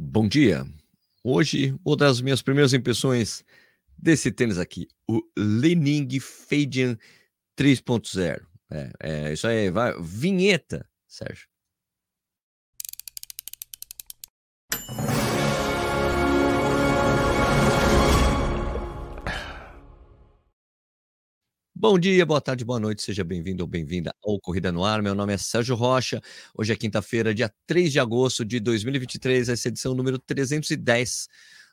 Bom dia. Hoje vou dar as minhas primeiras impressões desse tênis aqui, o Lening Fadian 3.0. É, é, isso aí, vai. Vinheta, Sérgio. Bom dia, boa tarde, boa noite, seja bem-vindo ou bem-vinda ao Corrida no Ar. Meu nome é Sérgio Rocha. Hoje é quinta-feira, dia 3 de agosto de 2023, essa edição número 310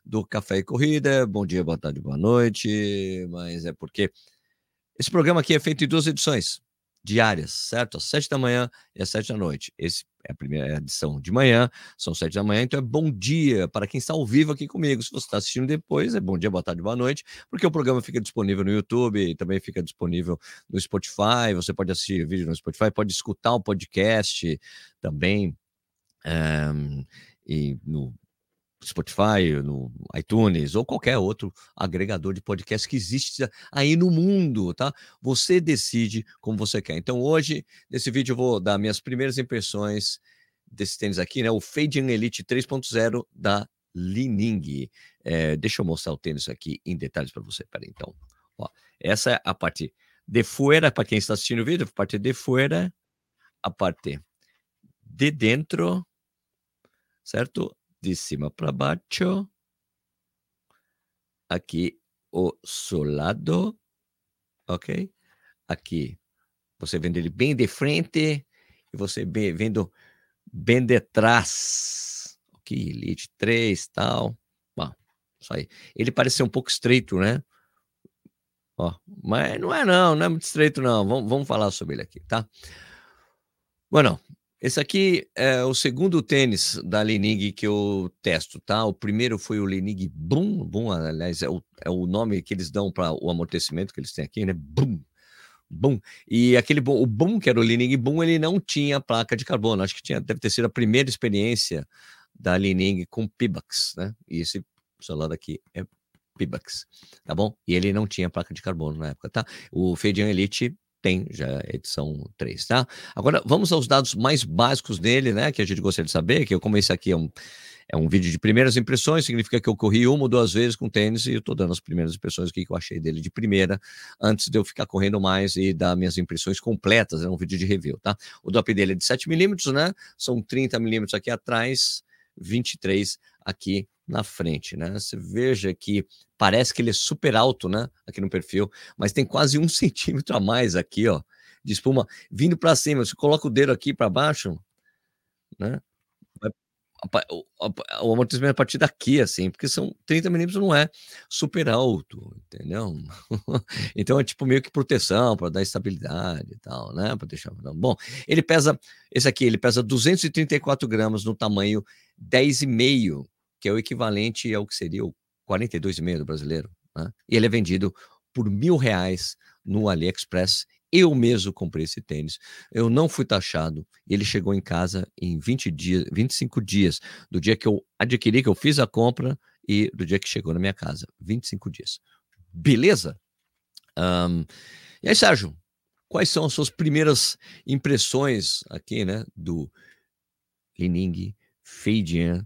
do Café e Corrida. Bom dia, boa tarde, boa noite. Mas é porque esse programa aqui é feito em duas edições diárias, certo? Às sete da manhã e às sete da noite. Esse é a primeira edição de manhã, são sete da manhã, então é bom dia para quem está ao vivo aqui comigo. Se você está assistindo depois, é bom dia, boa tarde, boa noite, porque o programa fica disponível no YouTube também fica disponível no Spotify. Você pode assistir vídeo no Spotify, pode escutar o podcast também. Um, eh, e no Spotify, no iTunes ou qualquer outro agregador de podcast que existe aí no mundo, tá? Você decide como você quer. Então hoje, nesse vídeo, eu vou dar minhas primeiras impressões desse tênis aqui, né? O Fade Elite 3.0 da Lining. É, deixa eu mostrar o tênis aqui em detalhes para você. Peraí, então. Ó, essa é a parte de fora, para quem está assistindo o vídeo, a parte de fora, a parte de dentro, certo? De cima para baixo. Aqui o solado, ok? Aqui você vendo ele bem de frente e você vendo bem de trás. Ok, Elite 3 tal. Bom, isso aí. Ele parece ser um pouco estreito, né? Ó, mas não é não, não é muito estreito não. Vamos, vamos falar sobre ele aqui, tá? Bueno, esse aqui é o segundo tênis da Lenig que eu testo, tá? O primeiro foi o Lenig Boom, Boom, aliás, é o, é o nome que eles dão para o amortecimento que eles têm aqui, né? Boom, Boom. E aquele o Boom, que era o Lenig Boom, ele não tinha placa de carbono. Acho que tinha, deve ter sido a primeira experiência da Lenig com Pibax, né? E esse celular daqui é Pibax, tá bom? E ele não tinha placa de carbono na época, tá? O Feidian Elite tem já edição 3, tá? Agora, vamos aos dados mais básicos dele, né? Que a gente gostaria de saber, que como esse aqui é um, é um vídeo de primeiras impressões, significa que eu corri uma ou duas vezes com tênis e eu tô dando as primeiras impressões que eu achei dele de primeira, antes de eu ficar correndo mais e dar minhas impressões completas, é um vídeo de review, tá? O DOP dele é de 7 milímetros, né? São 30 milímetros aqui atrás, 23 aqui na frente, né? Você veja que parece que ele é super alto, né? Aqui no perfil, mas tem quase um centímetro a mais aqui, ó, de espuma vindo para cima. Você coloca o dedo aqui para baixo, né? O, amortecimento é a partir daqui, assim, porque são 30 milímetros não é super alto, entendeu? então é tipo meio que proteção para dar estabilidade e tal, né? Para deixar. Bom, ele pesa, esse aqui, ele pesa 234 gramas no tamanho 10,5 que é o equivalente ao que seria o 42,5 do brasileiro. Né? E ele é vendido por mil reais no AliExpress. Eu mesmo comprei esse tênis. Eu não fui taxado. Ele chegou em casa em 20 dias, 25 dias, do dia que eu adquiri, que eu fiz a compra, e do dia que chegou na minha casa. 25 dias. Beleza? Um, e aí, Sérgio, quais são as suas primeiras impressões aqui, né, do Lining Feidian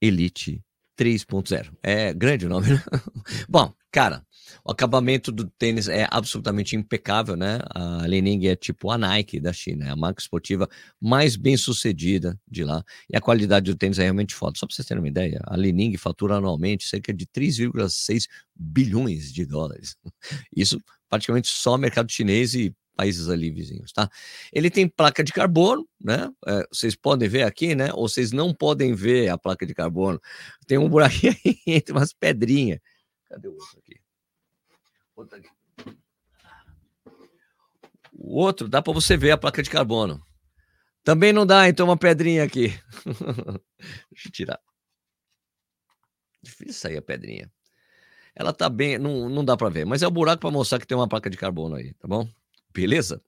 Elite 3.0. É grande o nome, né? Bom, cara, o acabamento do tênis é absolutamente impecável, né? A Lening é tipo a Nike da China, é a marca esportiva mais bem sucedida de lá. E a qualidade do tênis é realmente foda. Só para vocês terem uma ideia, a Lening fatura anualmente cerca de 3,6 bilhões de dólares. Isso praticamente só mercado chinês e países ali vizinhos, tá? Ele tem placa de carbono, né? É, vocês podem ver aqui, né? Ou vocês não podem ver a placa de carbono. Tem um buraquinho aí entre umas pedrinhas. Cadê o outro aqui? Outro aqui. O outro dá para você ver a placa de carbono. Também não dá, então uma pedrinha aqui. Deixa eu tirar. Difícil sair a pedrinha. Ela tá bem, não, não dá para ver, mas é o buraco para mostrar que tem uma placa de carbono aí, tá bom? Beleza?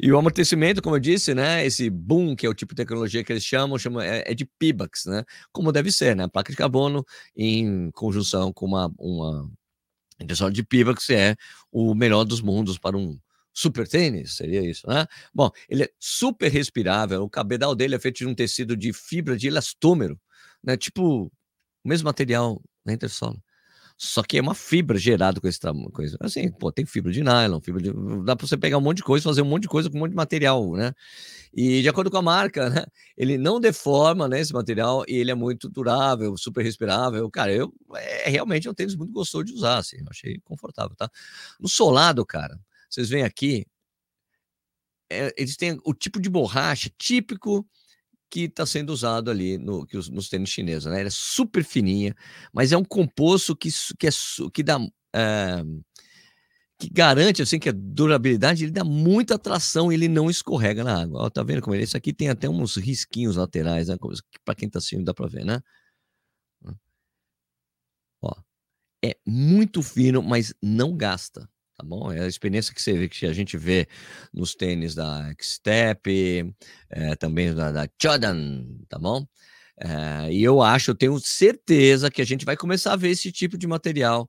e o amortecimento, como eu disse, né? Esse boom, que é o tipo de tecnologia que eles chamam, chamam é, é de PIBAX, né? Como deve ser, né? Placa de carbono em conjunção com uma, uma impressora de PIBAX é o melhor dos mundos para um, super tênis, seria isso, né? Bom, ele é super respirável, o cabedal dele é feito de um tecido de fibra de elastômero, né? Tipo, o mesmo material da Intersola. Só que é uma fibra gerada com esse coisa. Assim, pô, tem fibra de nylon, fibra de. Dá para você pegar um monte de coisa, fazer um monte de coisa com um monte de material, né? E de acordo com a marca, né? Ele não deforma, né? Esse material e ele é muito durável, super respirável. Cara, eu é realmente é um tênis muito gostoso de usar, assim. Eu achei confortável, tá? No solado, cara, vocês veem aqui, é, eles têm o tipo de borracha típico que está sendo usado ali no, que os, nos tênis chineses, né? Ela é super fininha, mas é um composto que, que, é, que dá. É, que garante assim que a durabilidade ele dá muita tração ele não escorrega na água. Ó, tá vendo como ele? Esse aqui tem até uns risquinhos laterais, né? Para quem tá assistindo dá para ver, né? Ó, é muito fino, mas não gasta tá bom? É a experiência que, você, que a gente vê nos tênis da X-Step, é, também da, da Jordan, tá bom? É, e eu acho, eu tenho certeza que a gente vai começar a ver esse tipo de material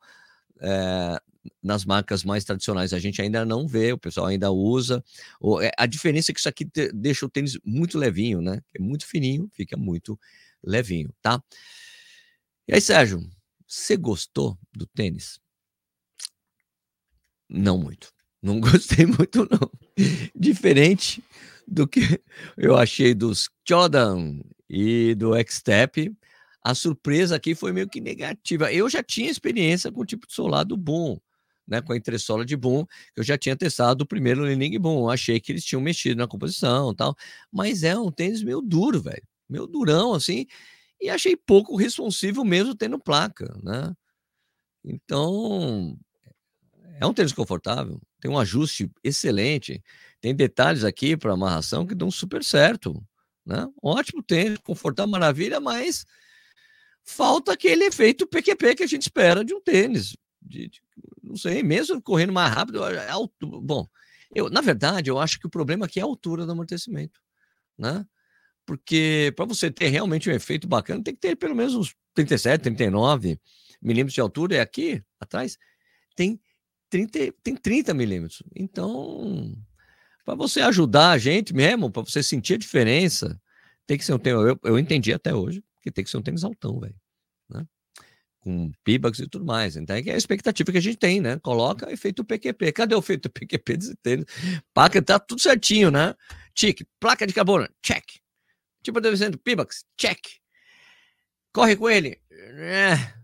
é, nas marcas mais tradicionais. A gente ainda não vê, o pessoal ainda usa. A diferença é que isso aqui deixa o tênis muito levinho, né? É muito fininho, fica muito levinho, tá? E aí, Sérgio, você gostou do tênis? Não muito. Não gostei muito, não. Diferente do que eu achei dos Jordan e do X-Step, a surpresa aqui foi meio que negativa. Eu já tinha experiência com o tipo de solado bom, né, com a entressola de bom, eu já tinha testado o primeiro Lening bom, achei que eles tinham mexido na composição tal, mas é um tênis meio duro, velho, meio durão, assim, e achei pouco responsivo mesmo tendo placa, né? Então, é um tênis confortável, tem um ajuste excelente, tem detalhes aqui para amarração que dão super certo, né? Ótimo tênis, confortável, maravilha, mas falta aquele efeito PQP que a gente espera de um tênis. De, de, não sei, mesmo correndo mais rápido, é alto, bom, eu, na verdade, eu acho que o problema aqui é a altura do amortecimento, né? Porque para você ter realmente um efeito bacana, tem que ter pelo menos uns 37, 39 milímetros de altura. E aqui atrás tem 30, tem 30 milímetros. Então, para você ajudar a gente mesmo, para você sentir a diferença, tem que ser um tênis. Eu, eu entendi até hoje que tem que ser um tênis altão, velho. Né? Com pibax e tudo mais. Então, é, é a expectativa que a gente tem, né? Coloca efeito PQP. Cadê o efeito PQP desse tênis? Placa tá tudo certinho, né? Tic, placa de carbono, check. Tipo de pibax, check. Corre com ele. É.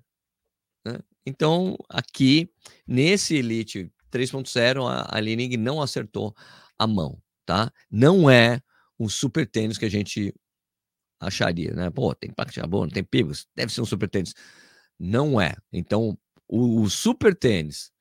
Então, aqui Nesse Elite 3.0, a, a Lening não acertou a mão, tá? Não é um super tênis que a gente acharia, né? Pô, tem placa de carbono, tem pivos, deve ser um super tênis. Não é. Então, o, o super tênis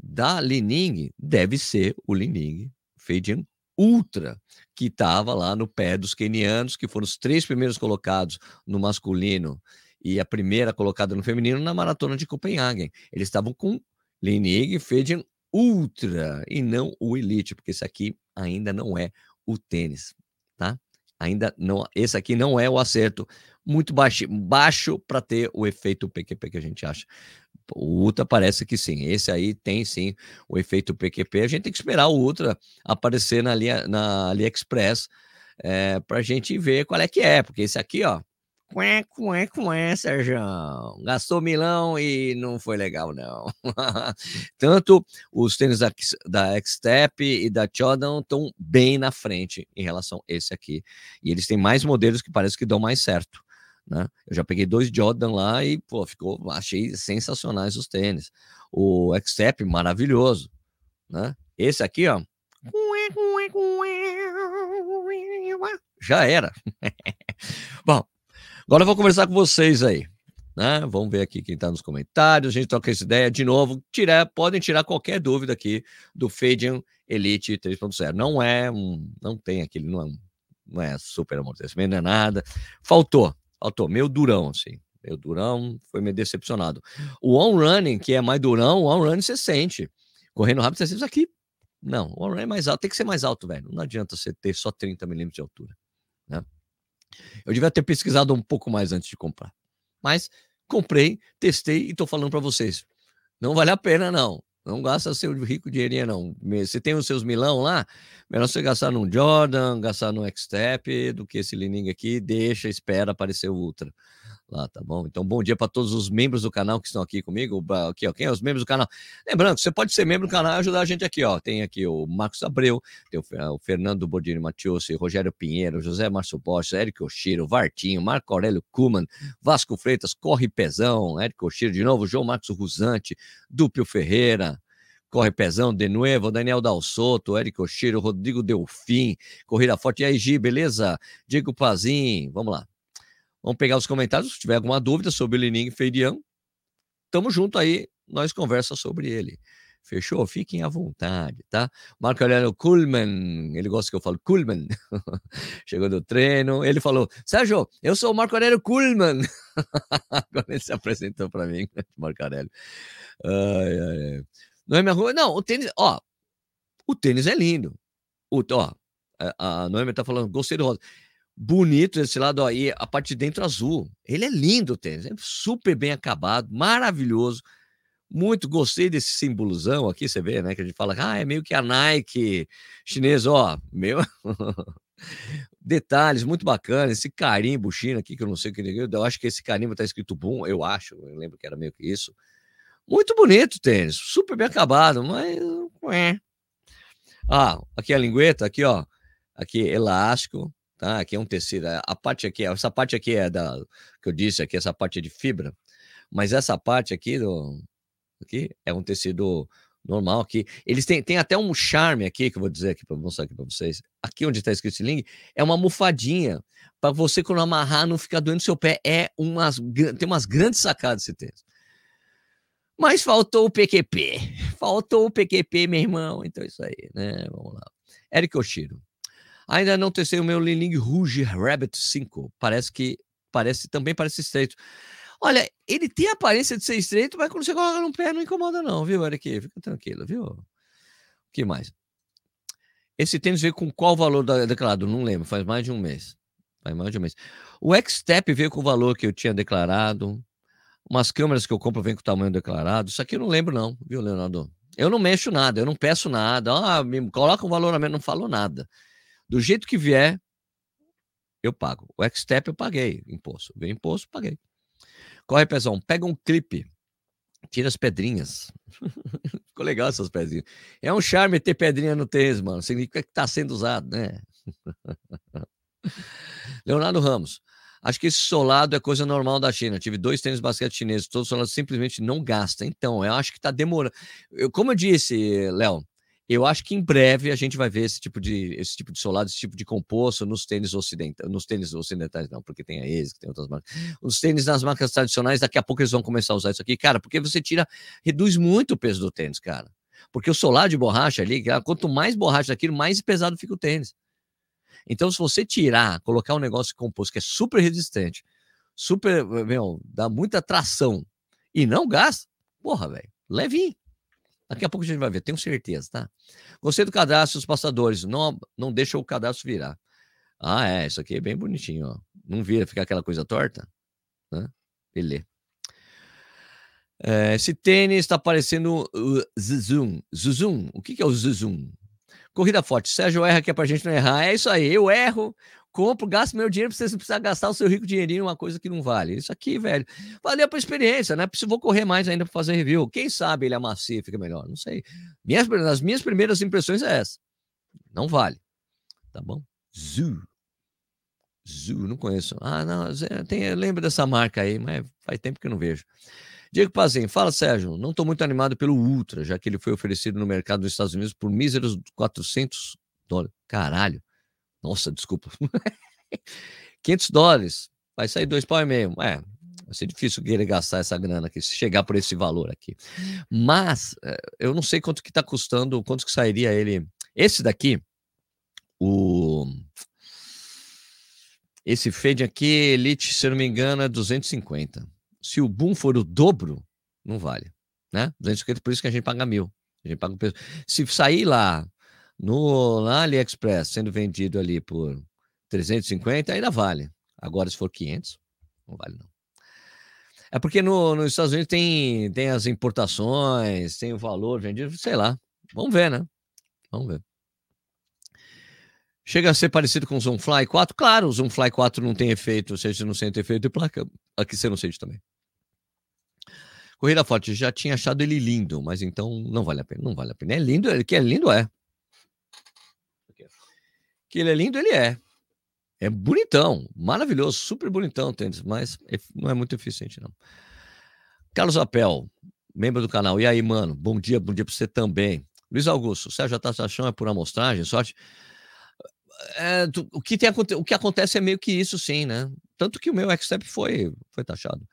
da Lining deve ser o Lining Fadian Ultra, que estava lá no pé dos kenianos, que foram os três primeiros colocados no masculino e a primeira colocada no feminino na maratona de Copenhagen. Eles estavam com Lenig Fedian Ultra e não o Elite, porque esse aqui ainda não é o tênis, tá? Ainda não, esse aqui não é o acerto muito baixo, baixo para ter o efeito PQP que a gente acha. O Ultra parece que sim. Esse aí tem sim o efeito PQP. A gente tem que esperar o Ultra aparecer na, na AliExpress é, eh, para a gente ver qual é que é, porque esse aqui, ó, Cué, cué, cué, Sérgio. Gastou milão e não foi legal, não. Tanto os tênis da, da X-Step e da Jordan estão bem na frente em relação a esse aqui. E eles têm mais modelos que parece que dão mais certo. Né? Eu já peguei dois Jordan lá e, pô, ficou, achei sensacionais os tênis. O X-Step, maravilhoso. Né? Esse aqui, ó. Já era. Bom, Agora eu vou conversar com vocês aí. Né? Vamos ver aqui quem está nos comentários. A gente troca essa ideia de novo. Tirar, podem tirar qualquer dúvida aqui do Fadian Elite 3.0. Não é um. Não tem aquele. Não é, não é super amortecimento, não é nada. Faltou. Faltou. Meio durão, assim. Meio durão. Foi meio decepcionado. O on running, que é mais durão, o on running você sente. Correndo rápido, você sente isso aqui. Não, o on running é mais alto. Tem que ser mais alto, velho. Não adianta você ter só 30 milímetros de altura. Né? Eu devia ter pesquisado um pouco mais antes de comprar. Mas comprei, testei e estou falando para vocês. Não vale a pena, não. Não gasta seu rico dinheirinho, não. Você tem os seus milão lá, melhor você gastar num Jordan, gastar no X-Step, do que esse Lining aqui, deixa, espera aparecer o Ultra lá, tá bom? Então, bom dia para todos os membros do canal que estão aqui comigo. Aqui, ó, quem é os membros do canal? Lembrando, você pode ser membro do canal e ajudar a gente aqui, ó. Tem aqui o Marcos Abreu, tem o Fernando Bordini Matiusi, Rogério Pinheiro, José Márcio Bosch, Érico Oshiro, Vartinho, Marco Aurélio Kuman, Vasco Freitas, Corre Pezão, Érico Oshiro de novo, João Marcos Rusante, Dúpio Ferreira, Corre Pezão, de novo, Daniel Dalsoto, Érico Oshiro, Rodrigo Delfim, Corrida Forte. E aí, Gi, beleza? Diego Pazin, vamos lá. Vamos pegar os comentários. Se tiver alguma dúvida sobre o Lenin Feidian, tamo junto aí, nós conversa sobre ele. Fechou? Fiquem à vontade, tá? Marco Aurélio Kuhlmann, ele gosta que eu falo Kuhlmann, chegou do treino, ele falou, Sérgio, eu sou o Marco Aurélio Kuhlmann. Agora ele se apresentou para mim, Marco Aurélio. Ai, ai, Não é minha rua? Não, o tênis, ó, o tênis é lindo. O, ó, a Noemi tá falando, gostei do rosa bonito esse lado aí, a parte de dentro azul. Ele é lindo o tênis, é super bem acabado, maravilhoso. Muito gostei desse símbolozão aqui, você vê, né? Que a gente fala, ah, é meio que a Nike chinesa, ó, meu. Detalhes muito bacanas, esse carimbo chino aqui, que eu não sei o que eu acho que esse carimbo tá escrito Boom, eu acho, eu lembro que era meio que isso. Muito bonito o tênis, super bem acabado, mas. Ah, aqui a lingueta, aqui, ó. Aqui, elástico, tá? Aqui é um tecido. É, a parte aqui, essa parte aqui é da que eu disse aqui, essa parte é de fibra, mas essa parte aqui do aqui é um tecido normal aqui. Eles têm, têm até um charme aqui que eu vou dizer aqui para mostrar aqui para vocês. Aqui onde está escrito sling é uma almofadinha para você quando amarrar não ficar doendo seu pé. É umas tem umas grandes sacadas esse tênis. Mas faltou o PQP. Faltou o PQP, meu irmão. Então é isso aí, né? Vamos lá. Eric Oshiro. Ainda não testei o meu Lining Rouge Rabbit 5. Parece que parece também parece estreito. Olha, ele tem a aparência de ser estreito, mas quando você coloca no pé não incomoda não, viu, Eric? Fica tranquilo, viu? O que mais? Esse tênis veio com qual valor declarado? Não lembro, faz mais de um mês. Faz mais de um mês. O X-Step veio com o valor que eu tinha declarado. Umas câmeras que eu compro vem com o tamanho declarado. Isso aqui eu não lembro não, viu, Leonardo? Eu não mexo nada, eu não peço nada. Ah, me coloca um valor a menos, não falo nada. Do jeito que vier, eu pago. O X-Step eu paguei imposto. Veio imposto, paguei. Corre, pesão, pega um clipe, tira as pedrinhas. Ficou legal essas pedrinhas. É um charme ter pedrinha no tênis, mano. Significa que tá sendo usado, né? Leonardo Ramos. Acho que esse solado é coisa normal da China. Tive dois tênis basquete chineses, todos solados simplesmente não gasta. Então, eu acho que tá demorando. Eu, como eu disse, Léo, eu acho que em breve a gente vai ver esse tipo de, esse tipo de solado, esse tipo de composto nos tênis ocidentais, nos tênis ocidentais não, porque tem a ASICS, tem outras marcas. Os tênis nas marcas tradicionais, daqui a pouco eles vão começar a usar isso aqui, cara, porque você tira, reduz muito o peso do tênis, cara. Porque o solado de borracha ali, quanto mais borracha daquilo, mais pesado fica o tênis. Então, se você tirar, colocar um negócio composto que é super resistente, super, meu, dá muita tração e não gasta, porra, velho, levinho. Daqui a pouco a gente vai ver, tenho certeza, tá? Gostei do cadastro dos passadores. Não, não deixa o cadastro virar. Ah, é, isso aqui é bem bonitinho, ó. Não vira, fica aquela coisa torta. Né? Beleza. É, esse tênis está parecendo o Zuzum. Zuzum, o que, que é o Zuzum? Corrida forte. Sérgio erra aqui é pra gente não errar. É isso aí, eu erro, compro, gasto meu dinheiro pra você não precisar gastar o seu rico dinheirinho em uma coisa que não vale. Isso aqui, velho, valeu pra experiência, né? Preciso vou correr mais ainda pra fazer review. Quem sabe ele amacia e fica melhor, não sei. Minhas, as minhas primeiras impressões é essa. Não vale. Tá bom? Zoo. Zoo, não conheço. Ah, não, tem, lembro dessa marca aí, mas faz tempo que eu não vejo. Diego Pazem, fala Sérgio, não estou muito animado pelo Ultra, já que ele foi oferecido no mercado dos Estados Unidos por míseros 400 dólares. Caralho. Nossa, desculpa. 500 dólares. Vai sair dois pau e meio. É, vai ser difícil querer gastar essa grana aqui, se chegar por esse valor aqui. Mas eh, eu não sei quanto que está custando, quanto que sairia ele. Esse daqui, o esse Fade aqui, Elite, se eu não me engano, é 250. Se o Boom for o dobro, não vale, né? 250, por isso que a gente paga mil. A gente paga um preço. Se sair lá no na AliExpress sendo vendido ali por 350, ainda vale. Agora, se for 500, não vale não. É porque no, nos Estados Unidos tem, tem as importações, tem o valor vendido, sei lá. Vamos ver, né? Vamos ver. Chega a ser parecido com o Zoomfly 4? Claro, o Zoomfly 4 não tem efeito, ou seja, não sente efeito de placa. Aqui você não sente também. Corrida Forte, já tinha achado ele lindo, mas então não vale a pena. Não vale a pena. É lindo, ele que é lindo, é. Que ele é lindo, ele é. É bonitão, maravilhoso, super bonitão tênis, mas não é muito eficiente, não. Carlos Apel, membro do canal. E aí, mano? Bom dia, bom dia para você também. Luiz Augusto, Sérgio, a é por amostragem, sorte. É, tu, o, que tem, o que acontece é meio que isso, sim, né? Tanto que o meu Xtep foi, foi taxado.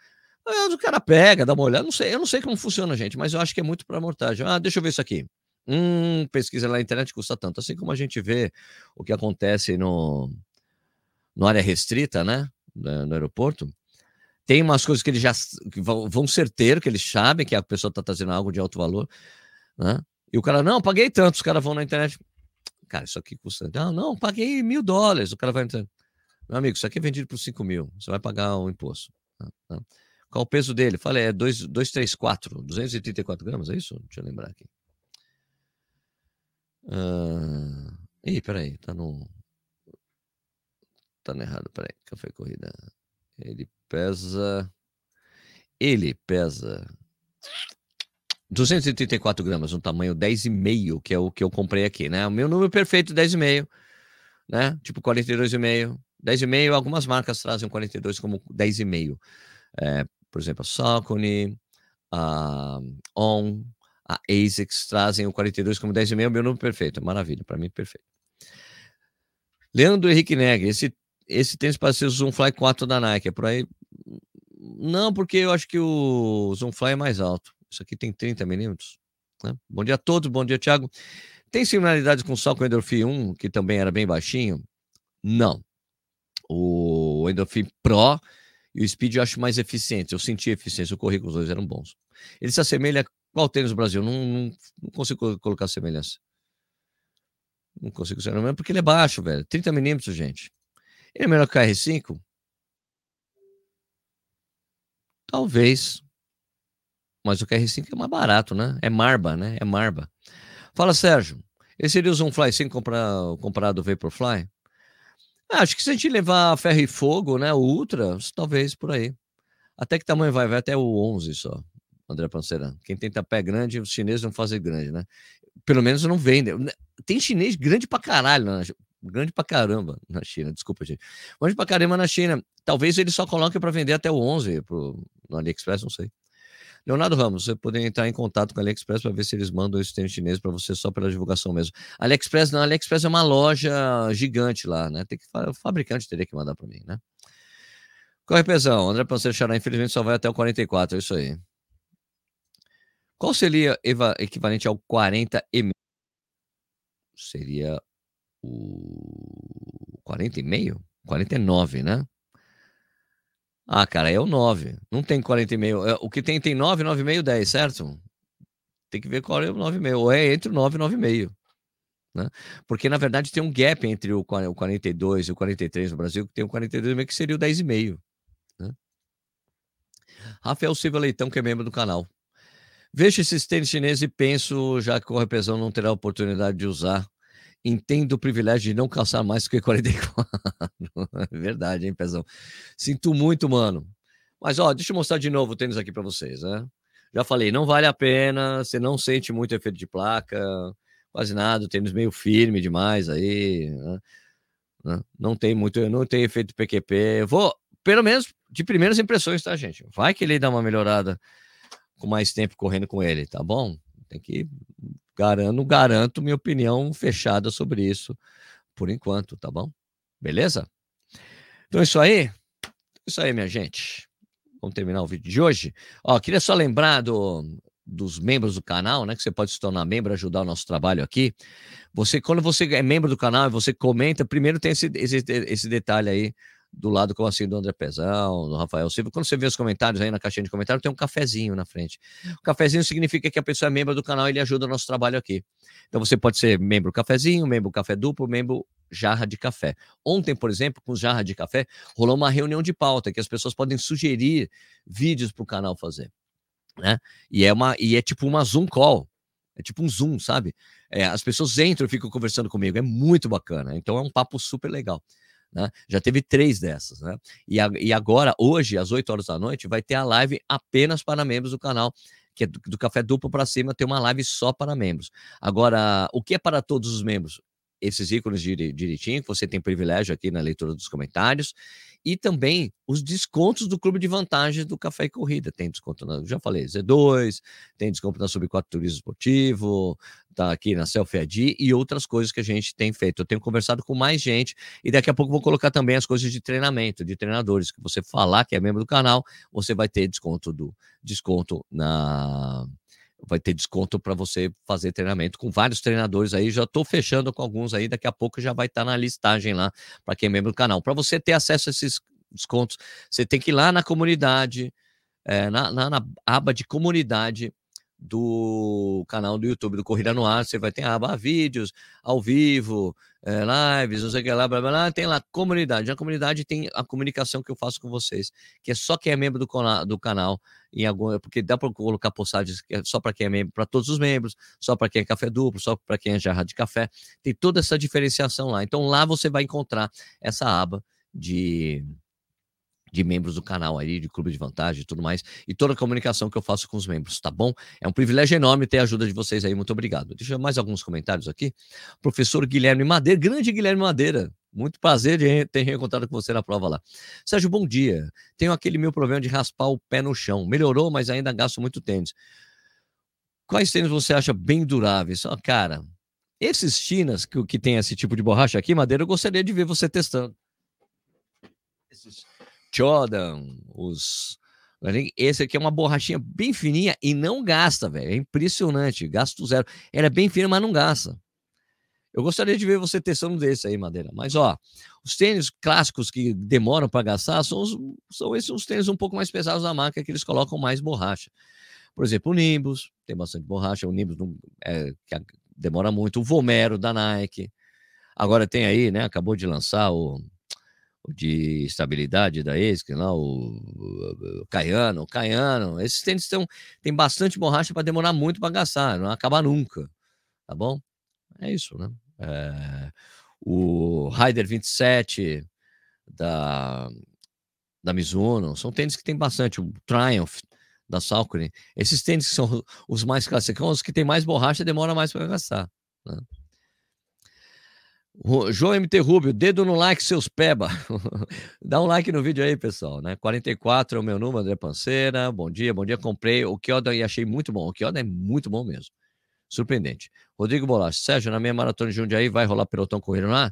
Aí, o cara pega, dá uma olhada, não sei, eu não sei como funciona, gente, mas eu acho que é muito para amortagem. Ah, deixa eu ver isso aqui. Hum, pesquisa na internet custa tanto. Assim como a gente vê o que acontece no, no área restrita, né? No aeroporto. Tem umas coisas que eles já que vão, vão certeiro, que eles sabem que a pessoa está trazendo algo de alto valor, né? E o cara, não, paguei tanto. Os caras vão na internet. Cara, isso aqui custa. Não, não, paguei mil dólares. O cara vai. Meu amigo, isso aqui é vendido por 5 mil. Você vai pagar o imposto. Né, né? Qual o peso dele? Falei, é 234, 234 gramas, é isso? Deixa eu lembrar aqui. Uh... Ih, peraí, tá no. Tá no errado, peraí. Café Corrida. Ele pesa. Ele pesa 234 gramas, um tamanho 10,5, que é o que eu comprei aqui, né? O meu número perfeito, 10,5, né? Tipo 42,5. 10,5, algumas marcas trazem 42 como 10,5. É, por exemplo, a Saucony, a On, a ASICS trazem o 42 como 10,5, meu número perfeito. Maravilha, para mim, perfeito. Leandro Henrique Negri, esse, esse tênis parece ser o Zoom Fly 4 da Nike, é por aí? Não, porque eu acho que o Zoom Fly é mais alto. Isso aqui tem 30 milímetros. Né? Bom dia a todos, bom dia, Thiago. Tem similaridade com o Salco Endorphin 1, que também era bem baixinho? Não. O Endorphin Pro e o Speed eu acho mais eficiente. Eu senti eficiência, eu corri com os dois, eram bons. Ele se assemelha qual tênis no Brasil? Não, não, não consigo colocar semelhança. Não consigo ser, não, porque ele é baixo, velho. 30 milímetros, gente. Ele é melhor que o R5? Talvez. Mas o KR5 é mais barato, né? É Marba, né? É Marba. Fala, Sérgio. Esse seria um Fly 5 comprar, comprado Vaporfly? Ah, acho que se a gente levar ferro e fogo, né? O Ultra, talvez por aí. Até que tamanho vai? Vai até o 11 só, André Panceira. Quem tenta pé grande, os chineses não fazem grande, né? Pelo menos não vendem. Tem chinês grande pra caralho, né? grande pra caramba na China, desculpa, gente. Grande pra caramba na China. Talvez eles só coloquem para vender até o 11 pro, no AliExpress, não sei. Leonardo Ramos, você poderia entrar em contato com a AliExpress para ver se eles mandam esse tênis chinês para você só pela divulgação mesmo. AliExpress não, AliExpress é uma loja gigante lá, né? Tem que o fabricante teria que mandar para mim, né? Corre pesão, André Panceiro Xará, infelizmente só vai até o 44, é isso aí. Qual seria equivalente ao 40 m? Seria o 40 e meio? 49, né? Ah, cara, é o 9. Não tem 40,5. É, o que tem tem 9, 9,5, 10, certo? Tem que ver qual é o 9,5. Ou é entre o 9 e 9,5. Né? Porque, na verdade, tem um gap entre o 42 e o 43 no Brasil, que tem o 42,5, que seria o 10,5. Né? Rafael Silva Leitão, que é membro do canal. Vejo esses tênis chineses e penso, já que o Correpesão não terá oportunidade de usar, entendo o privilégio de não calçar mais que 44. é verdade, hein, Pezão? Sinto muito, mano. Mas, ó, deixa eu mostrar de novo o tênis aqui para vocês, né? Já falei, não vale a pena, você não sente muito efeito de placa, quase nada, o tênis meio firme demais aí, né? né? Não tem muito, não tem efeito PQP. Eu vou, pelo menos, de primeiras impressões, tá, gente? Vai que ele dá uma melhorada com mais tempo correndo com ele, tá bom? Tem que Garanto, garanto minha opinião fechada sobre isso por enquanto, tá bom? Beleza? Então é isso aí. É isso aí, minha gente. Vamos terminar o vídeo de hoje. Ó, queria só lembrar do, dos membros do canal, né? Que você pode se tornar membro, ajudar o nosso trabalho aqui. Você, quando você é membro do canal e você comenta, primeiro tem esse, esse, esse detalhe aí do lado, como assim, do André Pezão, do Rafael Silva. Quando você vê os comentários aí na caixinha de comentários, tem um cafezinho na frente. O cafezinho significa que a pessoa é membro do canal e ele ajuda o nosso trabalho aqui. Então você pode ser membro cafezinho, membro café duplo, membro jarra de café. Ontem, por exemplo, com jarra de café, rolou uma reunião de pauta que as pessoas podem sugerir vídeos para o canal fazer. Né? E é uma e é tipo uma Zoom call. É tipo um Zoom, sabe? É, as pessoas entram e ficam conversando comigo. É muito bacana. Então é um papo super legal. Né? Já teve três dessas, né? E, a, e agora, hoje, às 8 horas da noite, vai ter a live apenas para membros do canal, que é do, do Café Duplo para cima, tem uma live só para membros. Agora, o que é para todos os membros? Esses ícones direitinho, que você tem privilégio aqui na leitura dos comentários, e também os descontos do clube de vantagens do Café e Corrida. Tem desconto, na, já falei, Z2, tem desconto na Sub 4 Turismo Esportivo, tá aqui na Selfie ID e outras coisas que a gente tem feito. Eu tenho conversado com mais gente e daqui a pouco vou colocar também as coisas de treinamento, de treinadores, que você falar que é membro do canal, você vai ter desconto do desconto na vai ter desconto para você fazer treinamento com vários treinadores aí. Já estou fechando com alguns aí, daqui a pouco já vai estar tá na listagem lá para quem é membro do canal. Para você ter acesso a esses descontos, você tem que ir lá na comunidade, é, na, na, na aba de comunidade do canal do YouTube do Corrida no Ar, você vai ter a aba vídeos, ao vivo, é, lives, não sei o que lá, blá, blá, blá, tem lá comunidade. Na comunidade tem a comunicação que eu faço com vocês, que é só quem é membro do, do canal, em algum, porque dá para colocar postagens é só para quem é membro, para todos os membros, só para quem é café duplo, só para quem é jarra de café. Tem toda essa diferenciação lá. Então lá você vai encontrar essa aba de de membros do canal aí, de clube de vantagem e tudo mais, e toda a comunicação que eu faço com os membros, tá bom? É um privilégio enorme ter a ajuda de vocês aí, muito obrigado. Deixa mais alguns comentários aqui. Professor Guilherme Madeira, grande Guilherme Madeira, muito prazer de ter reencontrado com você na prova lá. Sérgio, bom dia. Tenho aquele meu problema de raspar o pé no chão. Melhorou, mas ainda gasto muito tênis. Quais tênis você acha bem duráveis? Oh, cara, esses chinas que, que tem esse tipo de borracha aqui, Madeira, eu gostaria de ver você testando. Esses Jordan, os. Esse aqui é uma borrachinha bem fininha e não gasta, velho. É impressionante. Gasto zero. Ela é bem fina, mas não gasta. Eu gostaria de ver você testando desse aí, Madeira. Mas, ó, os tênis clássicos que demoram para gastar são, os, são esses os tênis um pouco mais pesados da marca, que eles colocam mais borracha. Por exemplo, o Nimbus, tem bastante borracha. O Nimbus não, é, demora muito. O Vomero da Nike. Agora tem aí, né? Acabou de lançar o de estabilidade da ASIC, lá, o, o Caiano, o Caiano, esses tênis estão, tem bastante borracha para demorar muito para gastar, não acaba nunca, tá bom? É isso, né? É, o Rider 27 da, da Mizuno, são tênis que tem bastante, o Triumph da Saucony, esses tênis que são os mais clássicos, os que tem mais borracha demora mais para gastar, né? João MT Rubio, dedo no like, seus peba. Dá um like no vídeo aí, pessoal, né? 44 é o meu número, André Panceira. Bom dia, bom dia. Comprei o Kyoda e achei muito bom. O Kyoda é muito bom mesmo. Surpreendente. Rodrigo Bolacha, Sérgio, na minha maratona de Jundiaí vai rolar pelotão correndo lá?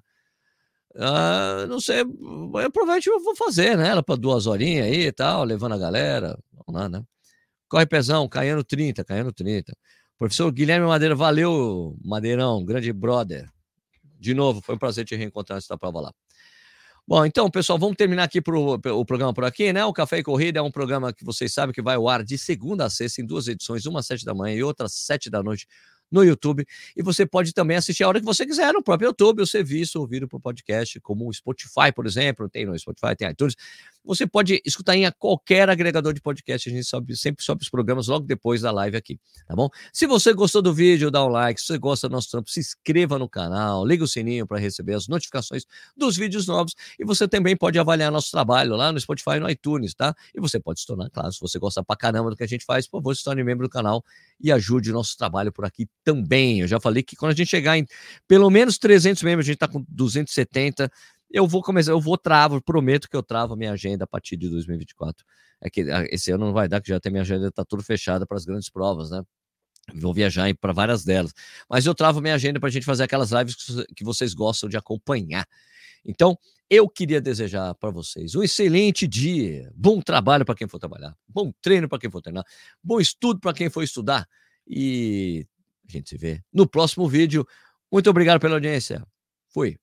Ah, não sei, eu provavelmente eu vou fazer, né? Ela para duas horinhas aí e tal, levando a galera. Vamos lá, né? Corre pezão, caindo 30, caindo 30. Professor Guilherme Madeira, valeu, Madeirão, grande brother. De novo, foi um prazer te reencontrar nessa prova lá. Bom, então, pessoal, vamos terminar aqui pro, o programa por aqui, né? O Café e Corrida é um programa que vocês sabem que vai ao ar de segunda a sexta em duas edições, uma às sete da manhã e outra às sete da noite no YouTube. E você pode também assistir a hora que você quiser no próprio YouTube, o serviço, ouvir por podcast, como o Spotify, por exemplo, tem no Spotify, tem iTunes. Você pode escutar em qualquer agregador de podcast. A gente sobe, sempre sobe os programas logo depois da live aqui, tá bom? Se você gostou do vídeo, dá um like. Se você gosta do nosso trampo, se inscreva no canal, liga o sininho para receber as notificações dos vídeos novos. E você também pode avaliar nosso trabalho lá no Spotify e no iTunes, tá? E você pode se tornar, claro, se você gosta pra caramba do que a gente faz, por favor, se torne membro do canal e ajude o nosso trabalho por aqui também. Eu já falei que quando a gente chegar em pelo menos 300 membros, a gente está com 270 eu vou começar, eu vou travo, prometo que eu travo a minha agenda a partir de 2024. É que ah, esse ano não vai dar, que já tem minha agenda, tá tudo fechada para as grandes provas, né? Vou viajar para várias delas. Mas eu travo minha agenda para a gente fazer aquelas lives que vocês gostam de acompanhar. Então, eu queria desejar para vocês um excelente dia, bom trabalho para quem for trabalhar, bom treino para quem for treinar, bom estudo para quem for estudar. E a gente se vê no próximo vídeo. Muito obrigado pela audiência. Fui.